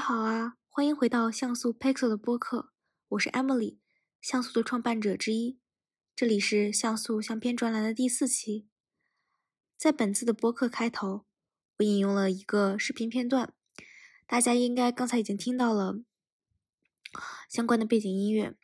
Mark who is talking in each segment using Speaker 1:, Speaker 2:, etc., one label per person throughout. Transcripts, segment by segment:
Speaker 1: 好啊，欢迎回到像素 Pixel 的播客，我是 Emily，像素的创办者之一。这里是像素相片专栏的第四期。在本次的播客开头，我引用了一个视频片段，大家应该刚才已经听到了相关的背景音乐。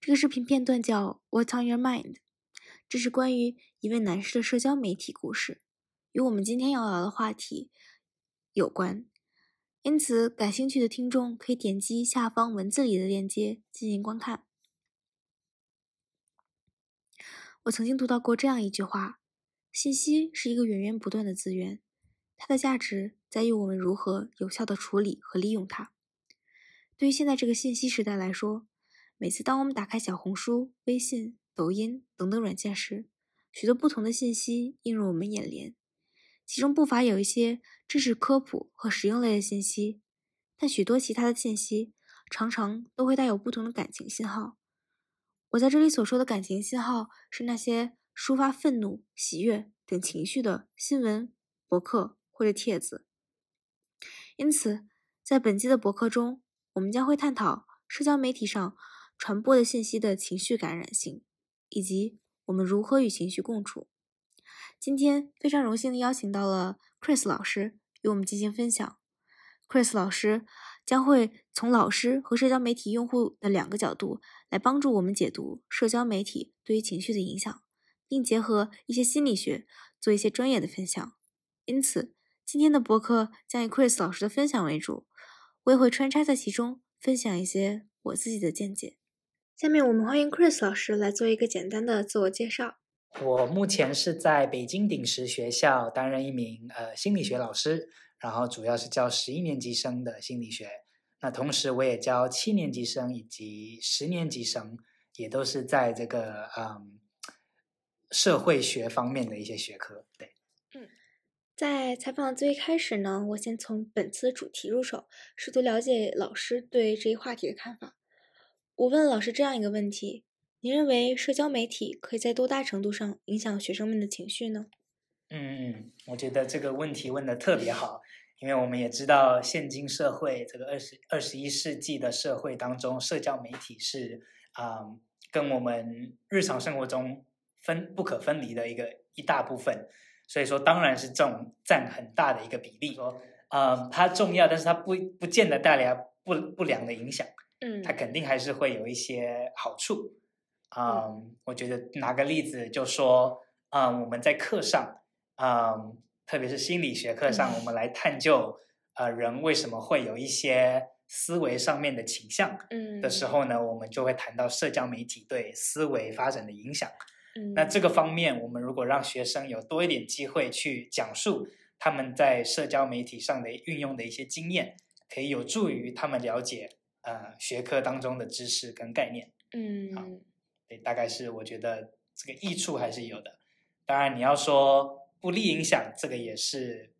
Speaker 1: 这个视频片段叫《What's on Your Mind》，这是关于一位男士的社交媒体故事，与我们今天要聊的话题有关。因此，感兴趣的听众可以点击下方文字里的链接进行观看。我曾经读到过这样一句话：“信息是一个源源不断的资源，它的价值在于我们如何有效的处理和利用它。”对于现在这个信息时代来说，每次当我们打开小红书、微信、抖音等等软件时，许多不同的信息映入我们眼帘。其中不乏有一些知识科普和实用类的信息，但许多其他的信息常常都会带有不同的感情信号。我在这里所说的感情信号，是那些抒发愤怒、喜悦等情绪的新闻、博客或者帖子。因此，在本期的博客中，我们将会探讨社交媒体上传播的信息的情绪感染性，以及我们如何与情绪共处。今天非常荣幸的邀请到了 Chris 老师与我们进行分享。Chris 老师将会从老师和社交媒体用户的两个角度来帮助我们解读社交媒体对于情绪的影响，并结合一些心理学做一些专业的分享。因此，今天的博客将以 Chris 老师的分享为主，我也会穿插在其中分享一些我自己的见解。下面我们欢迎 Chris 老师来做一个简单的自我介绍。
Speaker 2: 我目前是在北京鼎石学校担任一名呃心理学老师，然后主要是教十一年级生的心理学。那同时我也教七年级生以及十年级生，也都是在这个嗯社会学方面的一些学科。对，
Speaker 1: 嗯，在采访最开始呢，我先从本次主题入手，试图了解老师对这一话题的看法。我问老师这样一个问题。你认为社交媒体可以在多大程度上影响学生们的情绪呢？
Speaker 2: 嗯，我觉得这个问题问的特别好，因为我们也知道，现今社会这个二十二十一世纪的社会当中，社交媒体是啊，跟我们日常生活中分不可分离的一个一大部分。所以说，当然是这种占很大的一个比例。说啊，它重要，但是它不不见得带来不不良的影响。
Speaker 1: 嗯，
Speaker 2: 它肯定还是会有一些好处。嗯，我觉得拿个例子就说，嗯，我们在课上，嗯，特别是心理学课上，我们来探究，呃，人为什么会有一些思维上面的倾向，
Speaker 1: 嗯，
Speaker 2: 的时候呢，我们就会谈到社交媒体对思维发展的影响。
Speaker 1: 嗯，
Speaker 2: 那这个方面，我们如果让学生有多一点机会去讲述他们在社交媒体上的运用的一些经验，可以有助于他们了解，呃，学科当中的知识跟概念。
Speaker 1: 嗯。
Speaker 2: 大概是我觉得这个益处还是有的，当然你要说不利影响，这个也是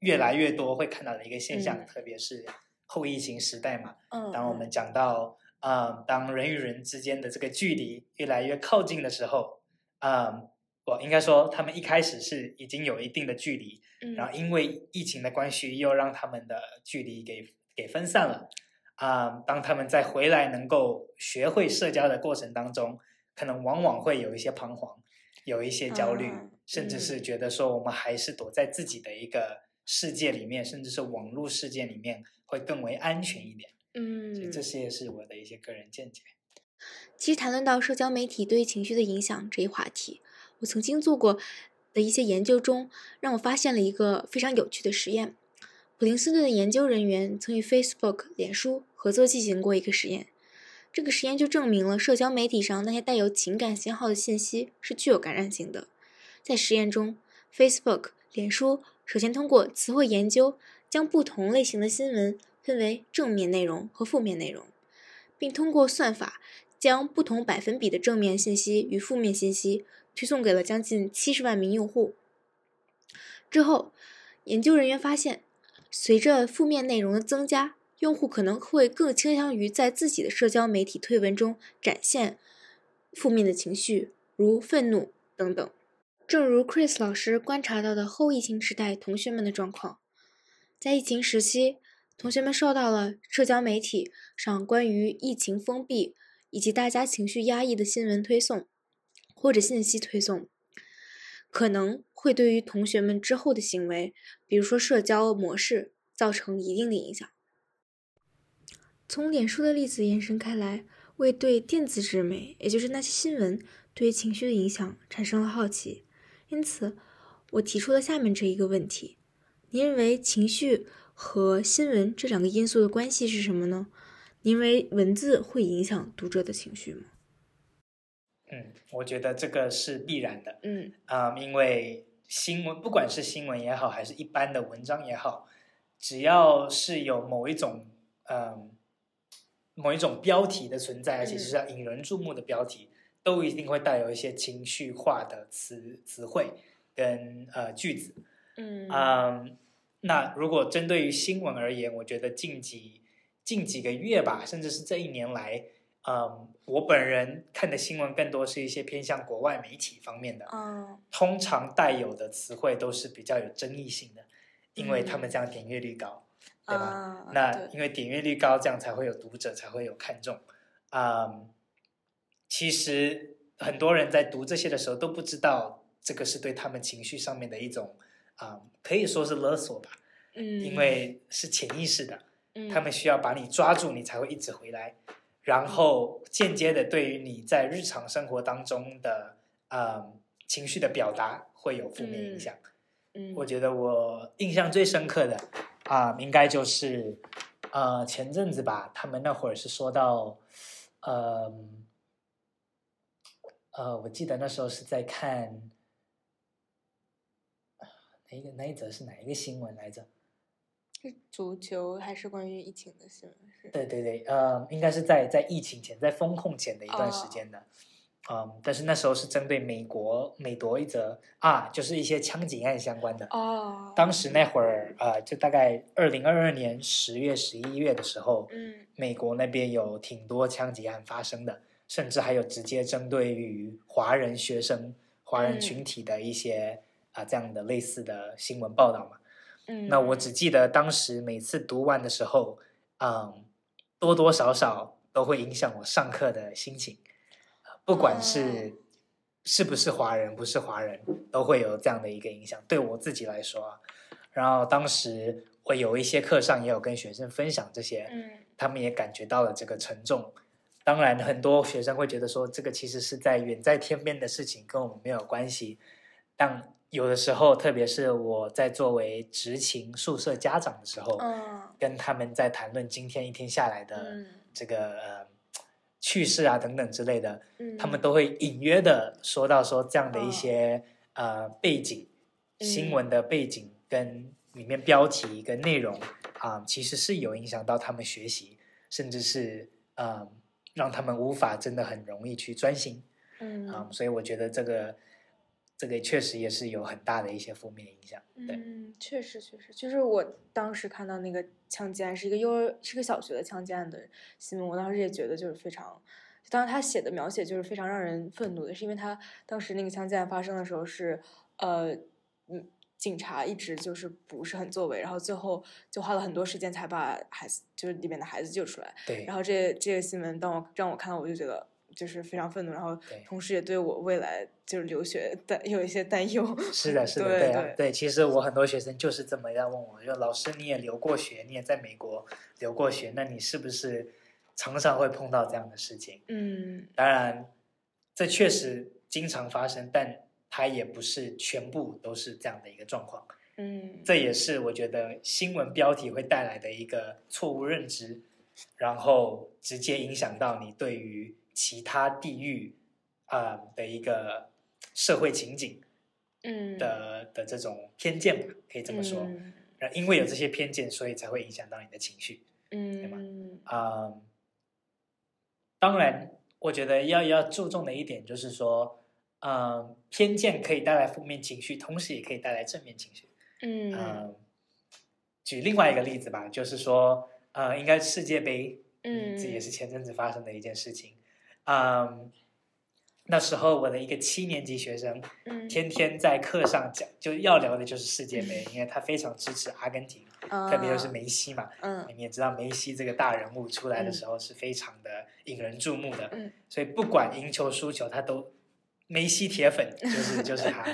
Speaker 2: 越来越多会看到的一个现象，特别是后疫情时代嘛。
Speaker 1: 嗯，
Speaker 2: 当我们讲到啊，当人与人之间的这个距离越来越靠近的时候，啊，我应该说他们一开始是已经有一定的距离，然后因为疫情的关系，又让他们的距离给给分散了。啊，当他们在回来能够学会社交的过程当中，可能往往会有一些彷徨，有一些焦虑，甚至是觉得说我们还是躲在自己的一个世界里面，甚至是网络世界里面会更为安全一点。
Speaker 1: 嗯，
Speaker 2: 这些是我的一些个人见解。
Speaker 1: 其实谈论到社交媒体对情绪的影响这一话题，我曾经做过的一些研究中，让我发现了一个非常有趣的实验。普林斯顿的研究人员曾与 Facebook、脸书合作进行过一个实验，这个实验就证明了社交媒体上那些带有情感信号的信息是具有感染性的。在实验中，Facebook、脸书首先通过词汇研究，将不同类型的新闻分为正面内容和负面内容，并通过算法将不同百分比的正面信息与负面信息推送给了将近七十万名用户。之后，研究人员发现，随着负面内容的增加，用户可能会更倾向于在自己的社交媒体推文中展现负面的情绪，如愤怒等等。正如 Chris 老师观察到的后疫情时代同学们的状况，在疫情时期，同学们受到了社交媒体上关于疫情封闭以及大家情绪压抑的新闻推送或者信息推送，可能会对于同学们之后的行为，比如说社交模式，造成一定的影响。从脸书的例子延伸开来，为对电子纸媒，也就是那些新闻对情绪的影响产生了好奇。因此，我提出了下面这一个问题：您认为情绪和新闻这两个因素的关系是什么呢？您认为文字会影响读者的情绪吗？
Speaker 2: 嗯，我觉得这个是必然的。
Speaker 1: 嗯
Speaker 2: 啊、因为新闻不管是新闻也好，还是一般的文章也好，只要是有某一种嗯、某一种标题的存在，而且是要引人注目的标题，都一定会带有一些情绪化的词词汇跟呃句子。
Speaker 1: 嗯
Speaker 2: 嗯，那如果针对于新闻而言，我觉得近几近几个月吧，甚至是这一年来，嗯，我本人看的新闻更多是一些偏向国外媒体方面的，
Speaker 1: 嗯
Speaker 2: 通常带有的词汇都是比较有争议性的，因为他们这样点阅率高，对吧？
Speaker 1: 啊，
Speaker 2: 那因为点阅率高，这样才会有读者，才会有看重。嗯，其实很多人在读这些的时候都不知道，这个是对他们情绪上面的一种啊、可以说是勒索吧，
Speaker 1: 嗯，
Speaker 2: 因为是潜意识的，
Speaker 1: 嗯。
Speaker 2: 他们需要把你抓住，你才会一直回来，然后间接的对于你在日常生活当中的嗯情绪的表达会有负面影响。
Speaker 1: 嗯
Speaker 2: 我觉得我印象最深刻的啊、应该就是呃前阵子吧，他们那会儿是说到，呃呃，我记得那时候是在看哪一个哪一则是哪一个新闻来着？
Speaker 1: 是足球还是关于疫情的新闻？是
Speaker 2: 对对对，呃，应该是在在疫情前，在风控前的一段时间的，嗯，但是那时候是针对美国美夺一则啊，就是一些枪击案相关的。
Speaker 1: 哦，
Speaker 2: 当时那会儿，呃，就大概二零二二年十月、十一月的时候，
Speaker 1: 嗯
Speaker 2: 美国那边有挺多枪击案发生的，甚至还有直接针对于华人学生、华人
Speaker 1: 嗯
Speaker 2: 群体的一些啊、这样的类似的新闻报道嘛。
Speaker 1: 嗯，
Speaker 2: 那我只记得当时每次读完的时候，嗯，多多少少都会影响我上课的心情，呃不管是是不是华人，不是华人，都会有这样的一个影响。对我自己来说啊，然后当时我有一些课上也有跟学生分享这些，
Speaker 1: 嗯
Speaker 2: 他们也感觉到了这个沉重。当然，很多学生会觉得说，这个其实是在远在天边的事情，跟我们没有关系。但有的时候，特别是我在作为执勤宿舍家长的时候，
Speaker 1: 嗯
Speaker 2: 跟他们在谈论今天一天下来的
Speaker 1: 嗯。
Speaker 2: 这个、呃趣事啊等等之类的，
Speaker 1: 嗯，
Speaker 2: 他们都会隐约的说到说这样的一些、呃背景、新
Speaker 1: 嗯
Speaker 2: 闻的背景跟里面标题跟内容啊、其实是有影响到他们学习，甚至是呃让他们无法真的很容易去专心
Speaker 1: 嗯。
Speaker 2: 啊、所以我觉得这个这个确实也是有很大的一些负面影响。对，
Speaker 1: 嗯，确实确实，就是我当时看到那个枪击案是一个幼儿是个小学的枪击案的新闻，我当时也觉得就是非常，当然他写的描写就是非常让人愤怒的，是因为他当时那个枪击案发生的时候是，呃，嗯，警察一直就是不是很作为，然后最后就花了很多时间才把孩子就是里面的孩子救出来，
Speaker 2: 对
Speaker 1: 然后这这个新闻当我让我看到，我就觉得就是非常愤怒，然后同时也对我未来就是留学担有一些担忧。
Speaker 2: 是的，是的，
Speaker 1: 对
Speaker 2: 对啊，
Speaker 1: 对
Speaker 2: 对。其实我很多学生就是这么样问我，就老师你也留过学，你也在美国留过学，那你是不是常常会碰到这样的事情？
Speaker 1: 嗯
Speaker 2: 当然，这确实经常发生，但它也不是全部都是这样的一个状况。
Speaker 1: 嗯，
Speaker 2: 这也是我觉得新闻标题会带来的一个错误认知，然后直接影响到你对于其他地域啊、呃的一个社会情景
Speaker 1: 嗯
Speaker 2: 的的这种偏见吧，可以这么说。因为有这些偏见，所以才会影响到你的情绪。
Speaker 1: 嗯对吗
Speaker 2: 啊、当然，我觉得要要注重的一点就是说，嗯、偏见可以带来负面情绪，同时也可以带来正面情绪。
Speaker 1: 嗯，
Speaker 2: 举另外一个例子吧，就是说，呃，应该世界杯，
Speaker 1: 嗯，
Speaker 2: 这也是前阵子发生的一件事情，嗯。那时候我的一个七年级学生，天天在课上讲，就要聊的就是世界杯，因为他非常支持阿根廷，特别就是梅西嘛。嗯，你也知道梅西这个大人物出来的时候是非常的引人注目的，所以不管赢球输球，他都梅西铁粉，就是就是他。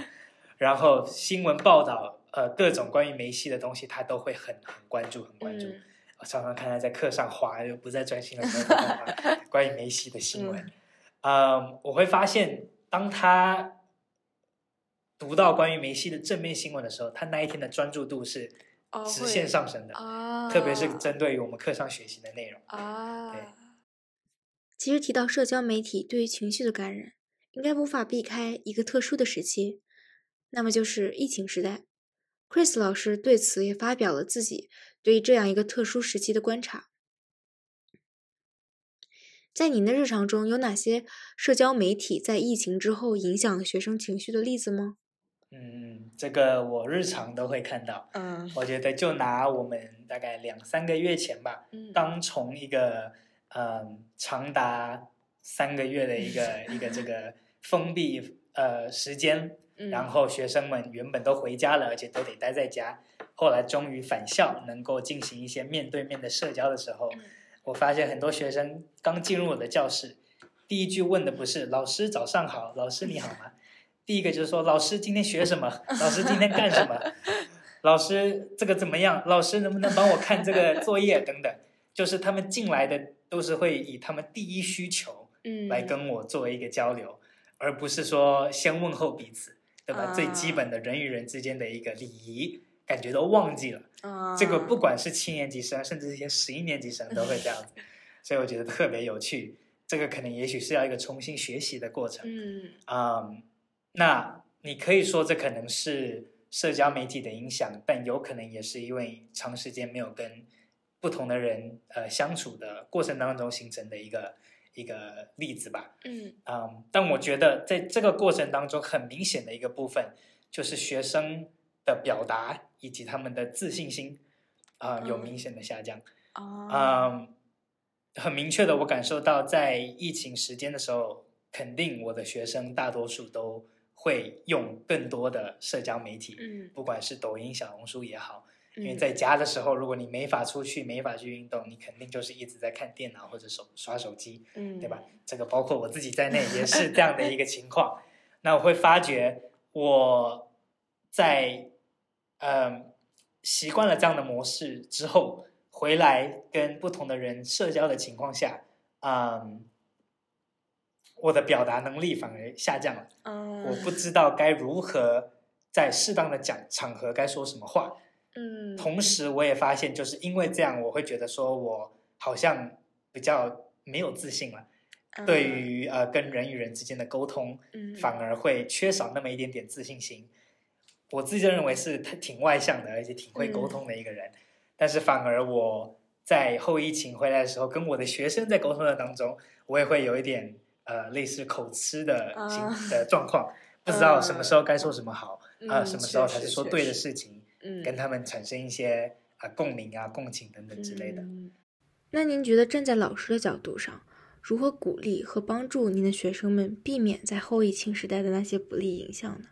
Speaker 2: 然后新闻报道，呃，各种关于梅西的东西，他都会很很关注，很关注。我常常看他在课上滑，又不再专心的时候，关于梅西的新闻。呃，我会发现，当他读到关于梅西的正面新闻的时候，他那一天的专注度是直线上升的，特别是针对于我们课上学习的内容。
Speaker 1: 啊，对。其实提到社交媒体对于情绪的感染，应该无法避开一个特殊的时期，那么就是疫情时代。Chris 老师对此也发表了自己对于这样一个特殊时期的观察。在您的日常中有哪些社交媒体在疫情之后影响了学生情绪的例子吗？
Speaker 2: 嗯，这个我日常都会看到。嗯，我觉得就拿我们大概两三个月前吧，当从一个嗯长达三个月的一个一个这个封闭呃时间，然后学生们原本都回家了，而且都得待在家，后来终于返校，能够进行一些面对面的社交的时候。我发现很多学生刚进入我的教室，第一句问的不是“老师早上好，老师你好吗”，第一个就是说“老师今天学什么？老师今天干什么？老师这个怎么样？老师能不能帮我看这个作业？等等，就是他们进来的都是会以他们第一需求，嗯，来跟我作为一个交流，而不是说先问候彼此，对吧？最基本的人与人之间的一个礼仪。感觉都忘记了，这个不管是七年级生，甚至一些十一年级生都会这样子，所以我觉得特别有趣。这个可能也许是要一个重新学习的过程。嗯，啊，那你可以说这可能是社交媒体的影响，但有可能也是因为长时间没有跟不同的人呃相处的过程当中形成的一个一个例子吧。嗯，啊，但我觉得在这个过程当中，很明显的一个部分就是学生的表达。以及他们的自信心啊有明显的下降啊，很明确的，我感受到在疫情时间的时候，肯定我的学生大多数都会用更多的社交媒体，嗯，不管是抖音、小红书也好，因为在家的时候，如果你没法出去、没法去运动，你肯定就是一直在看电脑或者手刷手机，嗯，对吧？这个包括我自己在内也是这样的一个情况。那我会发觉我在。嗯，习惯了这样的模式之后，回来跟不同的人社交的情况下，嗯，我的表达能力反而下降了。嗯，我不知道该如何在适当的讲场合该说什么话。嗯，同时我也发现，就是因为这样，我会觉得说我好像比较没有自信了。对于呃跟人与人之间的沟通，反而会缺少那么一点点自信心。我自己认为是他挺外向的，而且挺会沟通的一个人，但是反而我在后疫情回来的时候，跟我的学生在沟通的当中，我也会有一点呃类似口吃的心的状况，不知道什么时候该说什么好，啊，什么时候才是说对的事情，跟他们产生一些啊共鸣啊共情等等之类的。
Speaker 1: 那您觉得站在老师的角度上，如何鼓励和帮助您的学生们避免在后疫情时代的那些不利影响呢？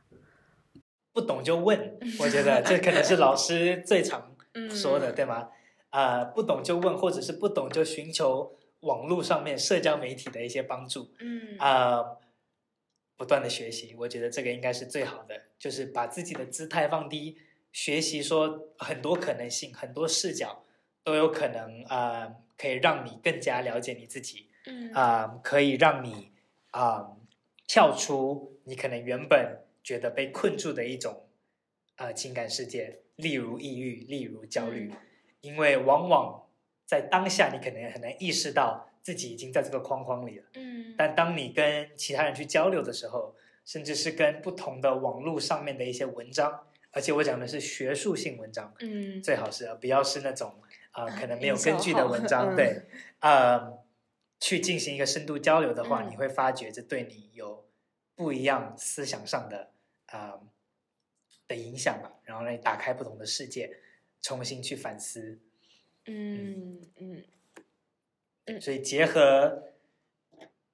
Speaker 2: 不懂就问，我觉得这可能是老师最常说的，对吗？啊，不懂就问，或者是不懂就寻求网络上面社交媒体的一些帮助。嗯啊，不断的学习，我觉得这个应该是最好的，就是把自己的姿态放低，学习说很多可能性、很多视角都有可能啊，可以让你更加了解你自己。嗯啊，可以让你啊跳出你可能原本。觉得被困住的一种呃情感世界，例如抑郁，例如焦虑，因为往往在当下你可能很难意识到自己已经在这个框框里了。嗯。但当你跟其他人去交流的时候，甚至是跟不同的网络上面的一些文章，而且我讲的是学术性文章，嗯，最好是不要是那种啊可能没有根据的文章，对，呃，去进行一个深度交流的话，你会发觉这对你有不一样思想上的。啊，的影响吧，然后让你打开不同的世界，重新去反思。
Speaker 1: 嗯嗯嗯
Speaker 2: 所以结合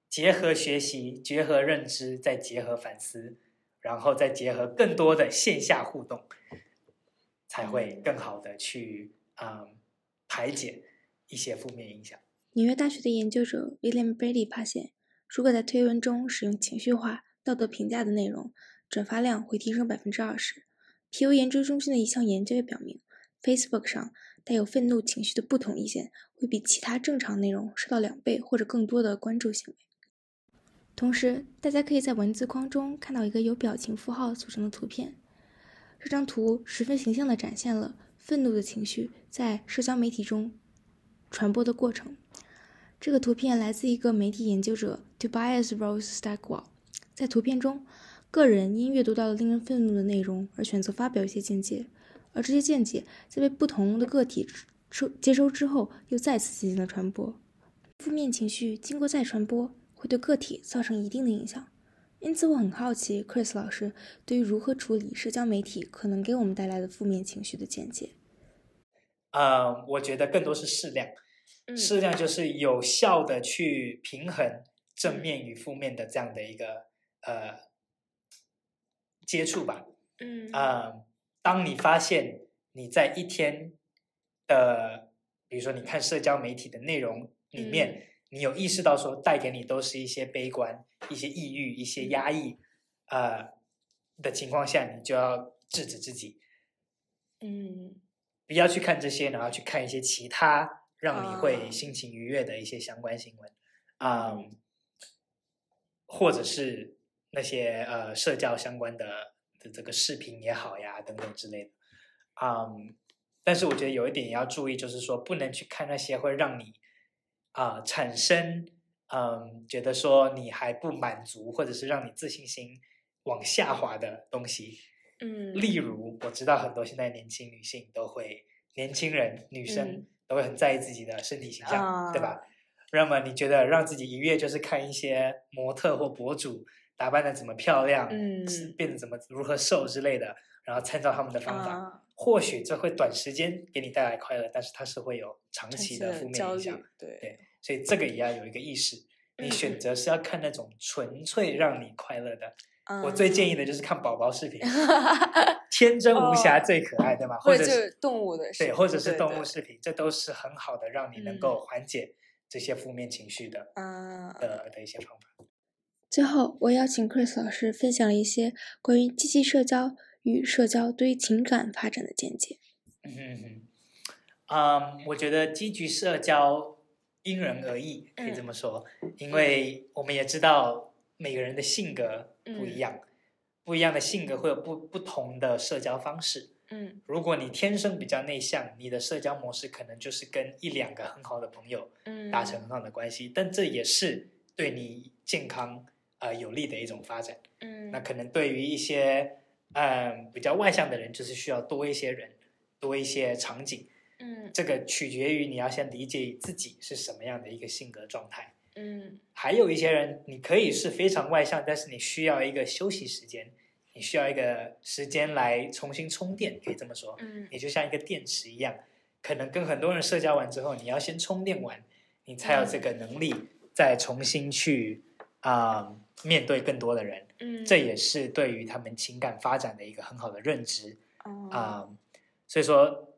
Speaker 2: 结合学习，结合认知，再结合反思，然后再结合更多的线下互动，才会更好的去嗯排解一些负面影响。
Speaker 1: 纽约大学的研究者 William Brady 发现，如果在推文中使用情绪化、道德评价的内容，转发量会提升百分之二十。皮尤研究中心的一项研究也表明，Facebook 上带有愤怒情绪的不同意见会比其他正常内容受到两倍或者更多的关注行为。同时，大家可以在文字框中看到一个由表情符号组成的图片。这张图十分形象地展现了愤怒的情绪在社交媒体中传播的过程。这个图片来自一个媒体研究者 Tobias Rose Stackwell。在图片中，个人因阅读到了令人愤怒的内容而选择发表一些见解，而这些见解在被不同的个体收接收之后，又再次进行了传播。负面情绪经过再传播。会对个体造成一定的影响，因此我很好奇，Chris 老师对于如何处理社交媒体可能给我们带来的负面情绪的见解。
Speaker 2: 呃，我觉得更多是适量，适量就是有效的去平衡正面与负面的这样的一个呃接触吧。
Speaker 1: 嗯
Speaker 2: 啊，当你发现你在一天的，比如说你看社交媒体的内容里面。你有意识到说带给你都是一些悲观、一些抑郁、一些压抑，呃的情况下，你就要制止自己，
Speaker 1: 嗯，
Speaker 2: 不要去看这些，然后去看一些其他让你会心情愉悦的一些相关新闻，啊，或者是那些呃社交相关的的这个视频也好呀，等等之类的，嗯，但是我觉得有一点也要注意，就是说不能去看那些会让你。啊，产生嗯，觉得说你还不满足，或者是让你自信心往下滑的东西，
Speaker 1: 嗯，
Speaker 2: 例如我知道很多现在年轻女性都会，年轻人女生都会很在意自己的身体形象，对吧？那么你觉得让自己愉悦就是看一些模特或博主打扮的怎么漂亮，
Speaker 1: 嗯，
Speaker 2: 变得怎么如何瘦之类的，然后参照他们的方法。或许这会短时间给你带来快乐，但是它是会有长期的负面影响。
Speaker 1: 对
Speaker 2: 对，所以这个也要有一个意识。你选择是要看那种纯粹让你快乐的。我最建议的就是看宝宝视频，天真无瑕最可爱，对吗？或者
Speaker 1: 是动物的
Speaker 2: 对，或者是动物视频，这都是很好的让你能够缓解这些负面情绪的的的一些方法。
Speaker 1: 最后，我邀请 Chris 老师分享一些关于积极社交。与社交对于情感发展的见解。
Speaker 2: 嗯嗯，我觉得积极社交因人而异，可以这么说，因为我们也知道每个人的性格不一样，不一样的性格会有不不同的社交方式。
Speaker 1: 嗯，
Speaker 2: 如果你天生比较内向，你的社交模式可能就是跟一两个很好的朋友，达成很好的关系，但这也是对你健康呃有利的一种发展。
Speaker 1: 嗯，
Speaker 2: 那可能对于一些。嗯，比较外向的人就是需要多一些人，多一些场景。
Speaker 1: 嗯，
Speaker 2: 这个取决于你要先理解自己是什么样的一个性格状态。
Speaker 1: 嗯，
Speaker 2: 还有一些人，你可以是非常外向，但是你需要一个休息时间，你需要一个时间来重新充电，可以这么说。
Speaker 1: 嗯，
Speaker 2: 你就像一个电池一样，可能跟很多人社交完之后，你要先充电完，你才有这个能力再重新去啊面对更多的人。
Speaker 1: 嗯，
Speaker 2: 这也是对于他们情感发展的一个很好的认知
Speaker 1: 啊。
Speaker 2: 所以说，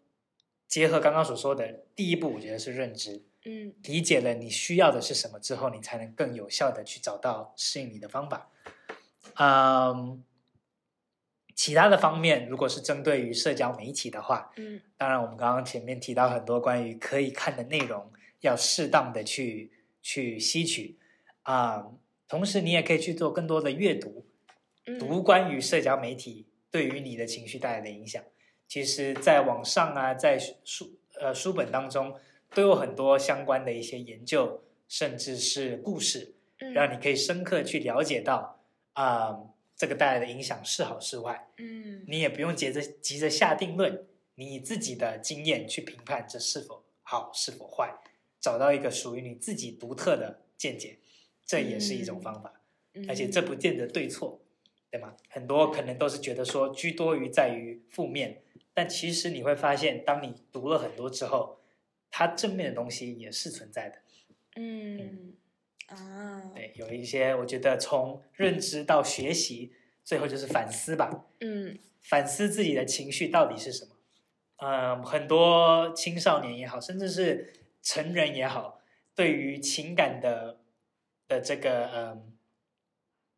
Speaker 2: 结合刚刚所说的第一步，我觉得是认知。
Speaker 1: 嗯，
Speaker 2: 理解了你需要的是什么之后，你才能更有效的去找到适应你的方法。嗯，其他的方面，如果是针对于社交媒体的话，
Speaker 1: 嗯，
Speaker 2: 当然我们刚刚前面提到很多关于可以看的内容，要适当的去去吸取啊。同时，你也可以去做更多的阅读，读关于社交媒体对于你的情绪带来的影响。其实，在网上啊，在书呃书本当中，都有很多相关的一些研究，甚至是故事，让你可以深刻去了解到啊，这个带来的影响是好是坏。
Speaker 1: 嗯，
Speaker 2: 你也不用急着急着下定论，你以自己的经验去评判这是否好是否坏，找到一个属于你自己独特的见解。这也是一种方法，而且这不见得对错，对对吗？很多可能都是觉得说居多于在于负面，但其实你会发现，当你读了很多之后，它正面的东西也是存在的。
Speaker 1: 嗯啊，
Speaker 2: 对，有一些我觉得从认知到学习，最后就是反思吧。
Speaker 1: 嗯
Speaker 2: 反思自己的情绪到底是什么。嗯，很多青少年也好，甚至是成人也好，对于情感的的这个嗯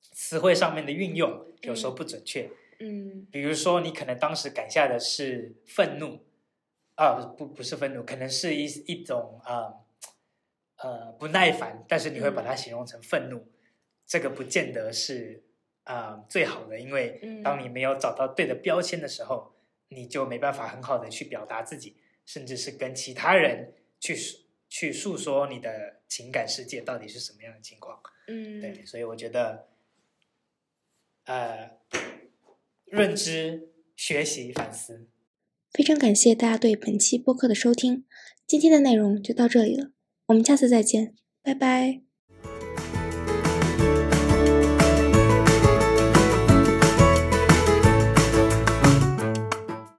Speaker 2: 词汇上面的运用，有时候不准确。
Speaker 1: 嗯。
Speaker 2: 比如说，你可能当时感下的是愤怒，啊，不不是愤怒，可能是一一种啊呃不耐烦，但是你会把它形容成愤怒，这个不见得是啊、最好的，因为
Speaker 1: 嗯。
Speaker 2: 当你没有找到对的标签的时候，你就没办法很好的去表达自己，甚至是跟其他人去诉去诉说你的情感世界到底是什么样的情况。
Speaker 1: 嗯，
Speaker 2: 对，所以我觉得，呃，认知、学习、反思。
Speaker 1: 非常感谢大家对本期播客的收听，今天的内容就到这里了，我们下次再见，拜拜。